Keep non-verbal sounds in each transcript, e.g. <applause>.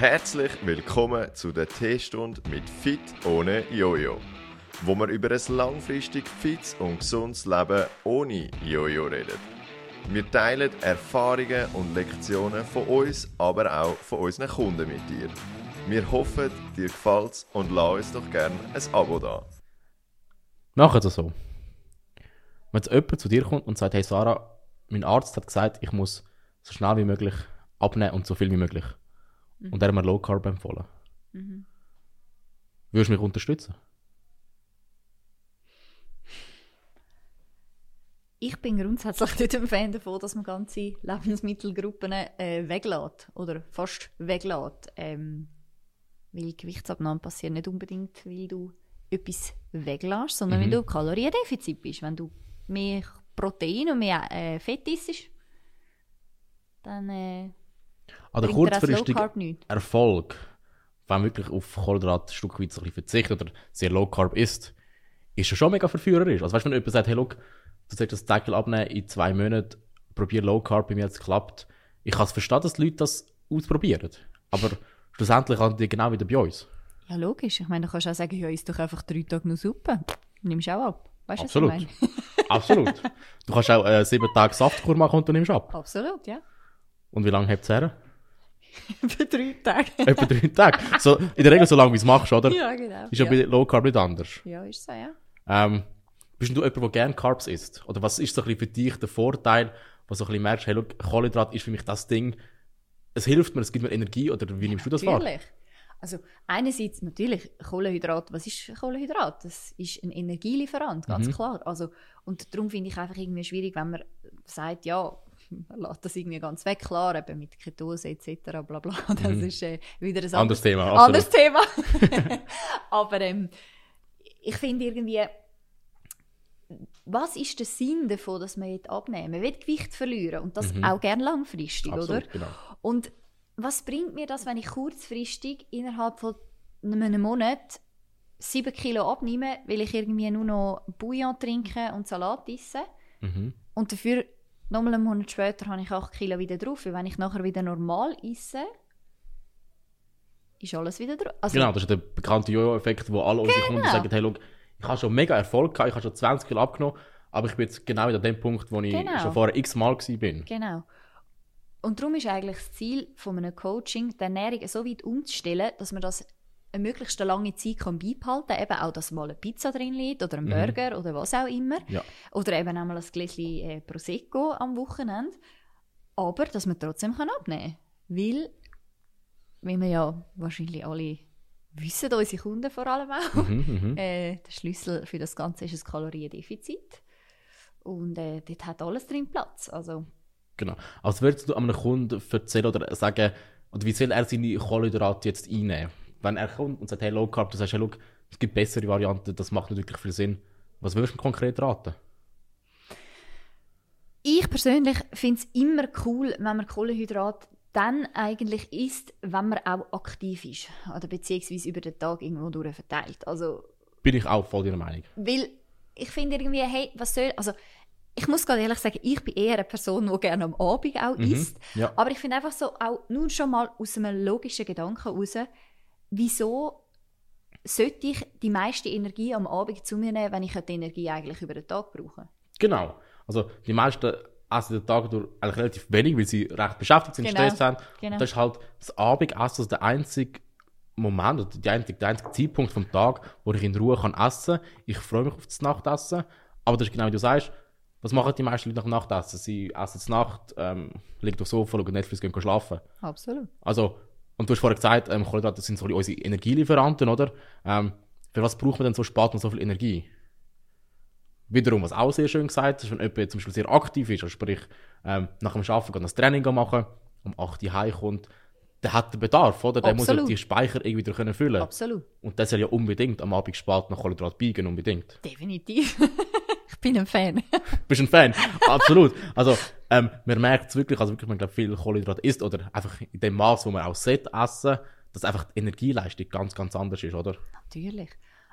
Herzlich willkommen zu der Teestunde mit Fit ohne Jojo, wo wir über ein langfristig fits und gesundes Leben ohne Jojo reden. Wir teilen Erfahrungen und Lektionen von uns, aber auch von unseren Kunden mit dir. Wir hoffen, dir gefällt's und lass uns doch gerne ein Abo da. Machen es so. Wenn jetzt jemand zu dir kommt und sagt, hey Sarah, mein Arzt hat gesagt, ich muss so schnell wie möglich abnehmen und so viel wie möglich. Und er hat mir Low Carb empfohlen. Würdest du mich unterstützen? Ich bin grundsätzlich <laughs> nicht ein Fan davon, dass man ganze Lebensmittelgruppen äh, weglässt oder fast weglässt. Ähm, weil Gewichtsabnahme passiert nicht unbedingt, weil du etwas weglässt, sondern weil du Kaloriendefizit bist. Wenn du mehr Protein und mehr äh, Fett isst, dann äh, An der kurzfristigen. Erfolg, wenn man wirklich auf Kohlenhydrate ein Stück weit so ein bisschen verzichtet oder sehr Low Carb isst, ist ja schon mega verführerisch. Also weißt du, wenn jemand sagt, hey, look, du sollst das Deckel abnehmen in zwei Monaten, probier Low Carb, bei mir hat es geklappt. Ich kann es verstehen, dass die Leute das ausprobieren. Aber schlussendlich haben die genau wieder bei uns. Ja, logisch. Ich meine, du kannst auch sagen, ja, isst doch einfach drei Tage nur Suppe. Nimmst auch ab. Weißt du, was Absolut. ich meine? <laughs> Absolut. Du kannst auch äh, sieben Tage Saftkur machen und du nimmst ab. Absolut, ja. Und wie lange hebt es her? <laughs> Für drei Tage. Etwa drei Tage. So, in der Regel so lange, wie du es machst, oder? ja, genau. Ist ja, ja. bei Low Carb nicht anders. ja, ist so, ja. Ähm, bist du jemand, der gerne Carbs isst? Oder was ist so ein bisschen für dich der Vorteil, wo du so ein bisschen merkst, hey, look, Kohlenhydrat ist für mich das Ding, es hilft mir, es gibt mir Energie, oder wie nimmst du das wahr? Natürlich. Also einerseits natürlich Kohlenhydrat. Was ist Kohlenhydrat? Das ist ein Energielieferant, ganz Mhm. klar. Also und darum finde ich einfach irgendwie schwierig, wenn man sagt, ja, lässt das irgendwie ganz weg, klar, eben mit Ketose etc. Bla bla. <laughs> Das ist äh, wieder ein Mhm. Anderes Thema, anderes Thema. <laughs> Aber ähm, ich finde irgendwie, was ist der Sinn davon, dass man jetzt abnehmen? Man will Gewicht verlieren und das auch gerne langfristig, oder? Mhm. Absolut, genau. Und was bringt mir das, wenn ich kurzfristig innerhalb von einem Monat 7 Kilo abnehme, weil ich irgendwie nur noch Bouillon trinke und Salat esse? Mhm. Und dafür, nochmal einen Monat später, habe ich 8 Kilo wieder drauf. Weil wenn ich nachher wieder normal esse, ist alles wieder drauf. Also, Genau, das ist der bekannte Jojo-Effekt, wo alle unsere Kunden Genau. sagen, hey, look, ich habe schon mega Erfolg gehabt, ich habe schon 20 Kilo abgenommen, aber ich bin jetzt genau wieder an dem Punkt, wo ich Genau. schon vorher x Mal war. bin. Genau. Und darum ist eigentlich das Ziel von einem Coaching, die Ernährung so weit umzustellen, dass man das eine möglichst lange Zeit kann beibehalten kann. Eben auch, dass mal eine Pizza drin liegt oder ein Burger oder was auch immer. Ja. Oder eben auch mal ein Gläschen äh, Prosecco am Wochenende. Aber, dass man trotzdem kann abnehmen kann. Weil, wie wir ja wahrscheinlich alle wissen, unsere Kunden vor allem auch, Mhm, <laughs> äh, der Schlüssel für das Ganze ist ein Kaloriendefizit. Und äh, dort hat alles drin Platz. Also, Genau. Also würdest du einem Kunden erzählen oder sagen, oder wie soll er seine Kohlenhydrate jetzt einnehmen? Wenn er kommt und sagt, hey, Low Carb, du sagst, hey, look, es gibt bessere Varianten, das macht nicht wirklich viel Sinn. Was würdest du konkret raten? Ich persönlich finde es immer cool, wenn man Kohlenhydrat dann eigentlich isst, wenn man auch aktiv ist. Oder beziehungsweise über den Tag irgendwo durch verteilt. Also, Bin ich auch voll deiner Meinung. weil ich finde irgendwie, hey, was soll, also ich muss ganz ehrlich sagen, ich bin eher eine Person, die gerne am Abend auch isst. ja. Aber ich finde einfach so, auch nur schon mal aus einem logischen Gedanken heraus, wieso sollte ich die meiste Energie am Abend zu mir nehmen, wenn ich die Energie eigentlich über den Tag brauche? Genau. Also die meisten essen den Tag durch eigentlich relativ wenig, weil sie recht beschäftigt sind, Genau. Stress haben. Genau. Und das ist halt das Abendessen, der einzige Moment, oder die einzige, der einzige Zeitpunkt vom Tag, wo ich in Ruhe kann essen kann. Ich freue mich auf das Nachtessen. Aber das ist genau wie du sagst, was machen die meisten Leute nach dem Nachtessen? Sie essen zur Nacht, ähm, liegen auf dem Sofa, schauen Netflix, gehen schlafen. Absolut. Also, und du hast vorher gesagt, ähm, Kohlenhydrate sind so unsere Energielieferanten, oder? Ähm, für was braucht man denn so spät noch so viel Energie? Wiederum, was auch sehr schön gesagt ist, wenn jemand zum Beispiel sehr aktiv ist, also sprich, ähm, nach dem Arbeiten geht das Training machen, um 8 Uhr heimkommt, der hat den Bedarf, oder? Der muss ja Absolut. die Speicher irgendwie wieder können füllen. Absolut. Und das soll ja unbedingt am Abend spät nach Kohlenhydrat biegen, unbedingt. Definitiv. <laughs> ich bin ein Fan. <laughs> Bist ein Fan? Absolut. Also, ähm, man merkt es wirklich, also wirklich, man glaubt, viel Kohlenhydrat isst oder einfach in dem Maß, wo man auch sollte essen, dass einfach die Energieleistung ganz, ganz anders ist, oder? Natürlich.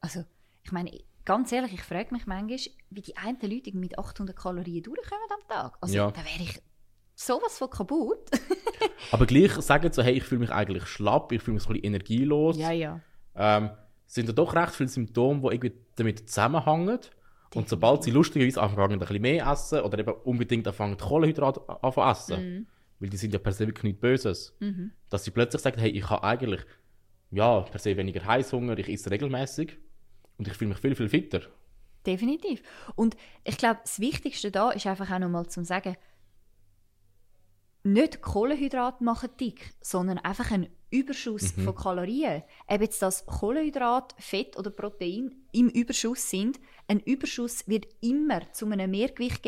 Also, ich meine, ganz ehrlich, ich frage mich manchmal, wie die einen Leute mit 800 Kalorien durchkommen am Tag. Also, Ja. da wäre ich sowas von kaputt. <laughs> Aber gleich sagen so, hey, ich fühle mich eigentlich schlapp, ich fühle mich so ein bisschen energielos. ja. Ähm, sind da doch recht viele Symptome, die irgendwie damit zusammenhängen. Und sobald sie lustigerweise anfangen, ein bisschen mehr essen oder eben unbedingt anfangen, Kohlenhydrate anfangen zu essen, weil die sind ja per se wirklich nichts Böses, dass sie plötzlich sagen, hey, ich habe eigentlich ja, per se weniger Heißhunger, ich esse regelmäßig und ich fühle mich viel, viel fitter. Definitiv. Und ich glaube, das Wichtigste da ist einfach auch nochmal zu sagen, nicht Kohlenhydrate machen dick, sondern einfach ein Überschuss von Kalorien. Ob jetzt das Kohlenhydrat, Fett oder Protein im Überschuss sind, ein Überschuss wird immer zu einem Mehrgewicht,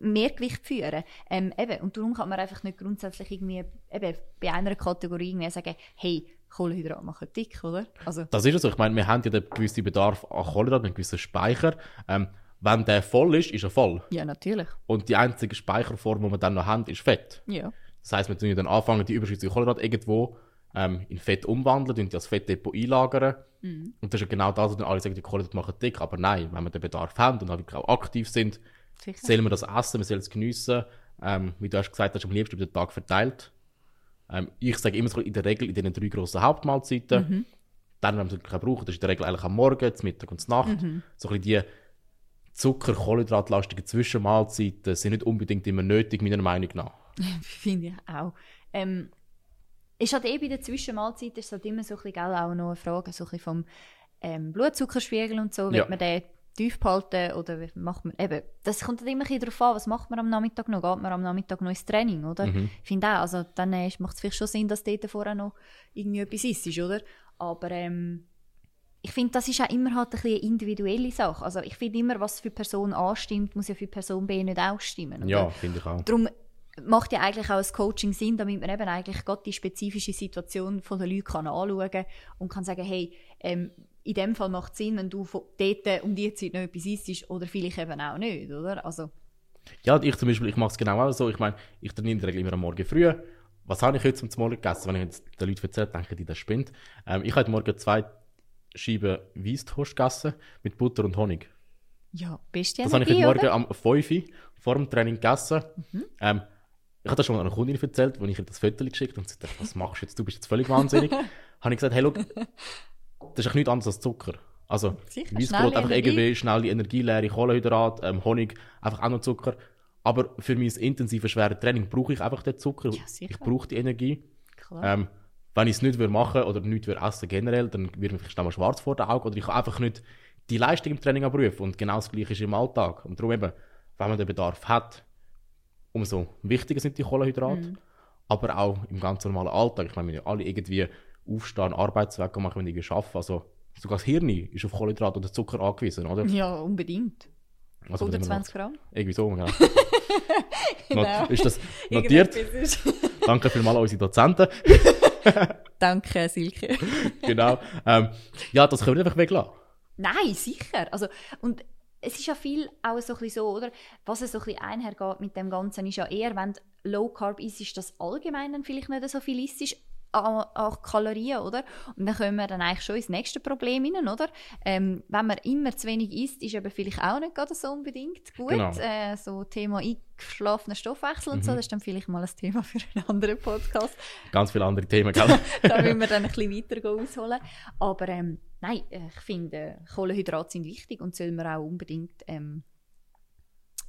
Mehrgewicht führen. Ähm, eben, und darum kann man einfach nicht grundsätzlich irgendwie eben, bei einer Kategorie irgendwie sagen, hey, Kohlenhydrate machen dick, oder? Also, Das ist es so. Ich meine, wir haben ja den gewissen Bedarf an Kohlenhydraten, einen gewissen Speicher. Ähm, wenn der voll ist, ist er voll. ja, natürlich. Und die einzige Speicherform, die wir dann noch haben, ist Fett. Ja. Das heisst, wir tun dann anfangen, die überschüssigen Kohlenhydrate irgendwo ähm, in Fett umwandeln, und das Fettdepot einlagern. Und das ist genau das, was dann alle sagen, die Kohlenhydrate machen dick. Aber nein, wenn wir den Bedarf haben und auch aktiv sind, Sicher. sollen wir das essen, wir sollen es geniessen. Ähm, wie du hast gesagt hast, am liebsten über den Tag verteilt. Ähm, ich sage immer so in der Regel in diesen drei grossen Hauptmahlzeiten. Dann, wenn wir es brauchen, das ist in der Regel eigentlich am Morgen, zum Mittag und zur Nacht. So ein bisschen die Zucker-, Kohlenhydratlastigen Zwischenmahlzeiten sind nicht unbedingt immer nötig, meiner Meinung nach. <laughs> Finde ich auch. Ähm, ist halt eh bei der Zwischenmahlzeit ist halt immer so ein bisschen, auch noch eine Frage so ein bisschen vom ähm, Blutzuckerspiegel und so. Ja. Wird man den tief behalten oder macht man eben, das kommt halt immer ein bisschen darauf an, was macht man am Nachmittag noch? Geht man am Nachmittag noch ins Training, oder? Ich finde auch, also dann äh, macht es vielleicht schon Sinn, dass dort vorher noch irgendwie etwas ist, oder? Aber ähm, ich finde, das ist auch immer halt ein eine individuelle Sache. Also ich finde immer, was für Person A stimmt, muss ja für Person B nicht auch stimmen. oder? Ja, finde ich auch. Darum macht ja eigentlich auch ein Coaching Sinn, damit man eben eigentlich gerade die spezifische Situation von den Leuten kann anschauen kann und kann sagen, hey, ähm, in dem Fall macht es Sinn, wenn du von dort um die Zeit noch etwas isst oder vielleicht eben auch nicht, oder? Also, Ja, ich zum Beispiel, ich mache es genau auch so. Ich meine, ich trainiere in der Regel immer am Morgen früh. Was habe ich heute zum Morgen gegessen? Wenn ich jetzt den Leuten erzähle, denken die, das spinnt. Ähm, ich habe heute Morgen zwei Scheiben Weißtoast gegessen mit Butter und Honig. ja, beste Das habe ich heute Morgen oder? am 5 Uhr vor dem Training gegessen. Ähm, ich habe das schon einer Kundin erzählt, als ich ihr das Foto geschickt habe und sie dachte, was machst du jetzt? Du bist jetzt völlig wahnsinnig. <laughs> habe ich gesagt, hey, schau, das ist nichts anderes als Zucker. Also, Weissbrot, einfach Energie. irgendwie schnelle Energie, leere Kohlenhydrate, ähm, Honig, einfach auch noch Zucker. Aber für mein intensives, schweres Training brauche ich einfach den Zucker. Ja, ich brauche die Energie. Klar. Ähm, wenn ich es nicht würde machen oder nicht würde essen generell, dann wird mir vielleicht mal schwarz vor den Augen oder ich kann einfach nicht die Leistung im Training abrufen. Und genau das Gleiche ist im Alltag. Und darum eben, wenn man den Bedarf hat, umso wichtiger sind die Kohlenhydrate. Aber auch im ganz normalen Alltag. Ich meine, wir ja alle irgendwie aufstehen, Arbeitsweg machen, wenn irgendwie arbeiten. Also sogar das Hirn ist auf Kohlenhydrate oder Zucker angewiesen, oder? ja, unbedingt. Also von dem her 120 Gramm. Irgendwie so, genau. <laughs> Genau. Ist das <laughs> notiert? Danke vielmals an unsere Dozenten. <laughs> <laughs> Danke, Silke. <laughs> genau. Ähm, ja, das können wir einfach weglassen. Nein, sicher. Also, und es ist ja viel auch so, ein bisschen so, oder? Was es so ein bisschen einhergeht mit dem Ganzen, ist ja eher, wenn Low Carb isst, ist das allgemein dann vielleicht nicht so viel isst an Kalorien, oder? Und dann kommen wir dann eigentlich schon ins nächste Problem hinein, oder? Ähm, wenn man immer zu wenig isst, ist eben vielleicht auch nicht gerade so unbedingt gut. Genau. Äh, so Thema eingeschlafener Stoffwechsel und so, das ist dann vielleicht mal ein Thema <laughs> für einen anderen Podcast Ganz viele andere Themen, gell? <laughs> da müssen wir dann ein <laughs> bisschen weiter ausholen. Aber ähm, nein, äh, ich finde, Kohlenhydrate sind wichtig und sollen wir auch unbedingt ähm,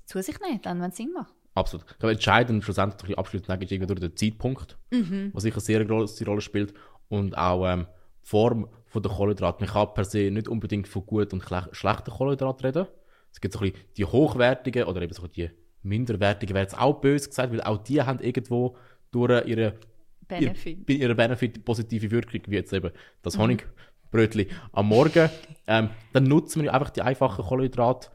zu sich nehmen, dann, wenn es Sinn macht. Absolut. Ich glaube, entscheidend schlussendlich abschließend ist irgendwie der Zeitpunkt, was sicher eine sehr große Rolle spielt. Und auch ähm, die Form von der Kohlenhydrate. Man kann per se nicht unbedingt von guten und schle- schlechten Kohlenhydraten reden. Es gibt so ein bisschen die hochwertigen oder eben so die minderwertigen, wäre jetzt auch böse gesagt, weil auch die haben irgendwo durch ihre Benefit. Bei ihrer Benefit positive Wirkung, wie jetzt eben das Honigbrötchen am Morgen. Ähm, dann nutzen wir einfach die einfachen Kohlenhydrate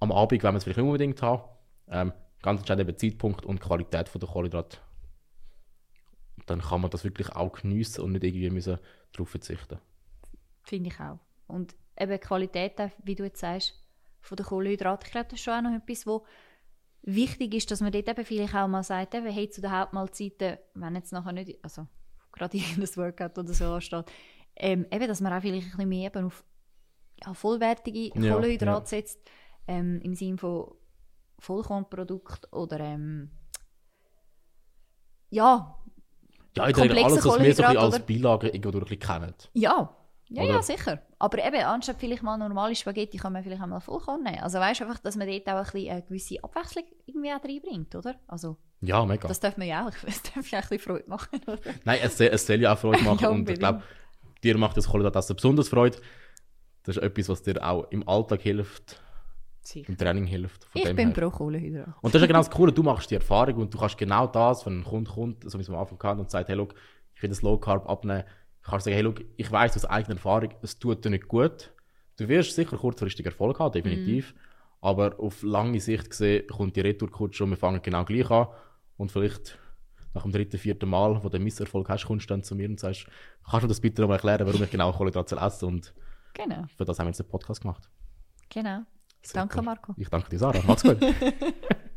am Abend, wenn wir es vielleicht nicht unbedingt haben. Ähm, ganz entscheidend Zeitpunkt und Qualität von der Kohlenhydrate. Dann kann man das wirklich auch geniessen und nicht irgendwie müssen darauf verzichten. Finde ich auch. Und eben die Qualität, wie du jetzt sagst, von den Kohlenhydraten, ich glaube, das ist schon auch noch etwas, wo wichtig ist, dass man dort eben vielleicht auch mal sagt, eben, hey, zu den Hauptmahlzeiten, wenn jetzt nachher nicht, also gerade <laughs> irgendein Workout oder so ansteht, ähm, eben, dass man auch vielleicht ein bisschen mehr eben auf ja, vollwertige Ja, Kohlenhydrate ja. setzt, ähm, im Sinne von Vollkornprodukt oder ähm, ja, Ja, Regel Komplexe alles, was wir so ein als? Beilage irgendwo durch kennen. ja. Ja, Oder? ja, sicher. Aber eben, anstatt vielleicht mal normale Spaghetti, kann man vielleicht auch mal Vollkorn nehmen. Also weißt du einfach, dass man dort auch ein bisschen eine gewisse Abwechslung irgendwie auch reinbringt, oder? Also, Ja, mega. das darf man ja auch. <laughs> Das darf ja auch ein bisschen Freude machen, oder? Nein, es, soll- es soll ja auch Freude <laughs> machen Ja, und ich glaube, dir macht das Kohlenhydratessen besonders Freude. Das ist etwas, was dir auch im Alltag hilft, Sicher. im Training hilft. Ich bin her. pro Kohlenhydrat. Und das ist ja genau das Coole, du machst die Erfahrung und du kannst genau das, wenn ein Kunde kommt, so wie es am Anfang kam und sagt, hey, look, ich will das Low Carb abnehmen, kannst du sagen, hey, look, ich weiß aus eigener Erfahrung, es tut dir nicht gut. Du wirst sicher kurzfristig Erfolg haben, definitiv. Aber auf lange Sicht gesehen kommt die Retourkutsche und wir fangen genau gleich an. Und vielleicht nach dem dritten, vierten Mal, wo du einen Misserfolg hast, kommst du dann zu mir und sagst, kannst du das bitte nochmal erklären, warum ich genau Kohlenhydrate essen Und Genau, für das haben wir jetzt den Podcast gemacht. genau. Danke, Super. Marco. Ich danke dir, Sarah. Macht's gut. <laughs>